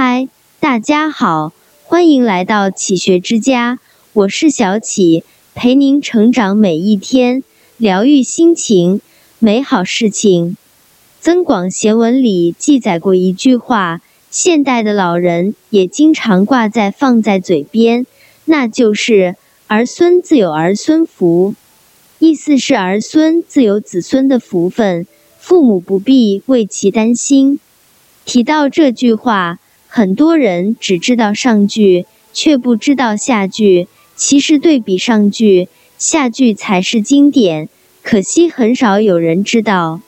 嗨，大家好，欢迎来到启学之家，我是小启，陪您成长每一天，疗愈心情，美好事情。增广贤文里记载过一句话，现代的老人也经常挂在放在嘴边，那就是“儿孙自有儿孙福”，意思是儿孙自有子孙的福分，父母不必为其担心。提到这句话。很多人只知道上句，却不知道下句。其实对比上句，下句才是经典。可惜很少有人知道。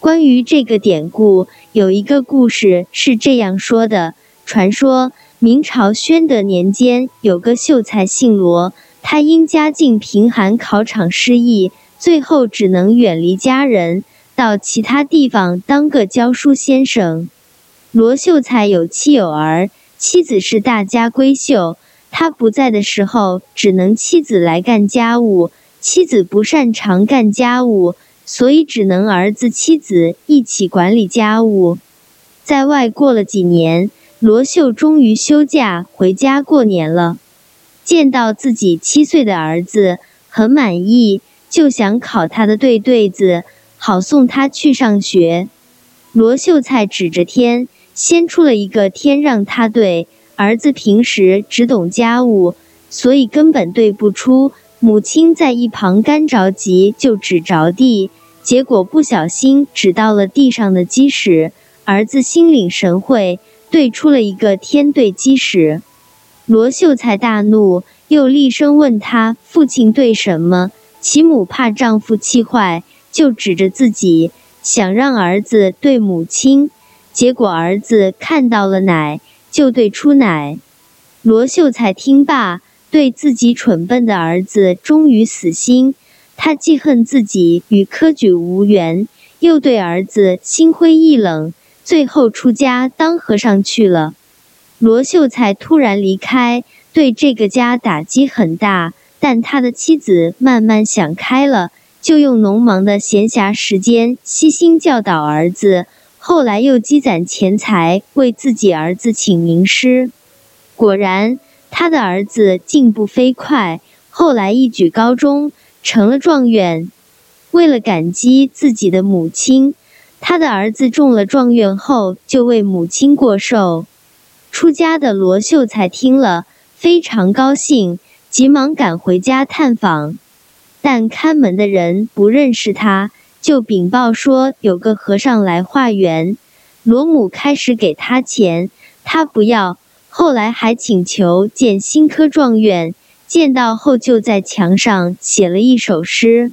关于这个典故，有一个故事是这样说的：传说明朝宣德年间，有个秀才姓罗，他因家境贫寒，考场失意，最后只能远离家人，到其他地方当个教书先生。罗秀才有妻有儿，妻子是大家闺秀。他不在的时候，只能妻子来干家务。妻子不擅长干家务，所以只能儿子妻子一起管理家务。在外过了几年，罗秀终于休假回家过年了。见到自己七岁的儿子，很满意，就想考他的对对子，好送他去上学。罗秀才指着天。先出了一个天让他对儿子平时只懂家务，所以根本对不出。母亲在一旁干着急，就指着地，结果不小心指到了地上的鸡屎。儿子心领神会，对出了一个天对鸡屎。罗秀才大怒，又厉声问他父亲对什么。其母怕丈夫气坏，就指着自己，想让儿子对母亲。结果儿子看到了奶，就对出奶。罗秀才听罢，对自己蠢笨的儿子终于死心。他既恨自己与科举无缘，又对儿子心灰意冷，最后出家当和尚去了。罗秀才突然离开，对这个家打击很大。但他的妻子慢慢想开了，就用农忙的闲暇时间悉心教导儿子。后来又积攒钱财为自己儿子请名师，果然他的儿子进步飞快，后来一举高中成了状元。为了感激自己的母亲，他的儿子中了状元后就为母亲过寿。出家的罗秀才听了非常高兴，急忙赶回家探访，但看门的人不认识他。就禀报说有个和尚来化缘，罗母开始给他钱，他不要。后来还请求见新科状元，见到后就在墙上写了一首诗：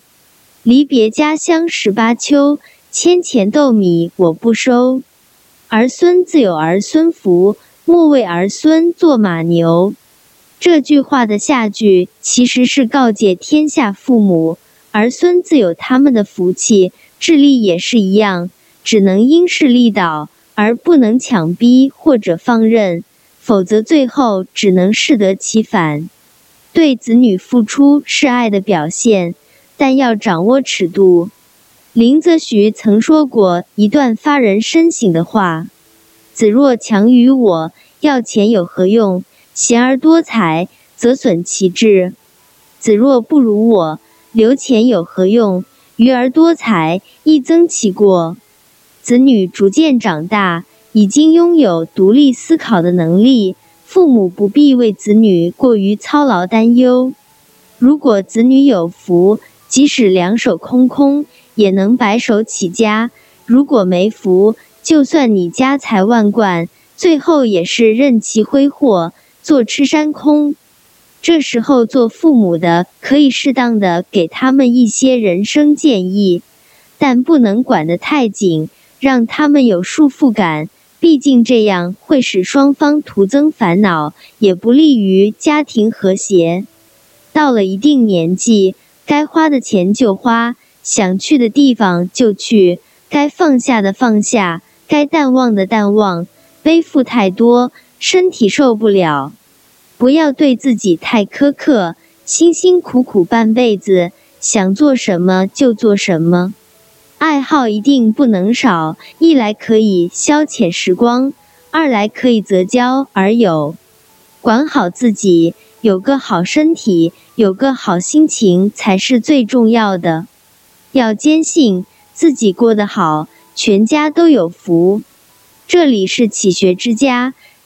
离别家乡十八秋，千钱豆米我不收。儿孙自有儿孙福，莫为儿孙做马牛。这句话的下句其实是告诫天下父母。儿孙自有他们的福气，智力也是一样，只能因势利导，而不能强逼或者放任，否则最后只能适得其反。对子女付出是爱的表现，但要掌握尺度。林则徐曾说过一段发人深省的话：“子若强于我，要钱有何用？贤而多财，则损其志；子若不如我。”留钱有何用？余而多财，亦增其过。子女逐渐长大，已经拥有独立思考的能力，父母不必为子女过于操劳担忧。如果子女有福，即使两手空空，也能白手起家；如果没福，就算你家财万贯，最后也是任其挥霍，坐吃山空。这时候，做父母的可以适当的给他们一些人生建议，但不能管得太紧，让他们有束缚感。毕竟这样会使双方徒增烦恼，也不利于家庭和谐。到了一定年纪，该花的钱就花，想去的地方就去，该放下的放下，该淡忘的淡忘。背负太多，身体受不了。不要对自己太苛刻，辛辛苦苦半辈子，想做什么就做什么。爱好一定不能少，一来可以消遣时光，二来可以择交而友。管好自己，有个好身体，有个好心情才是最重要的。要坚信自己过得好，全家都有福。这里是启学之家，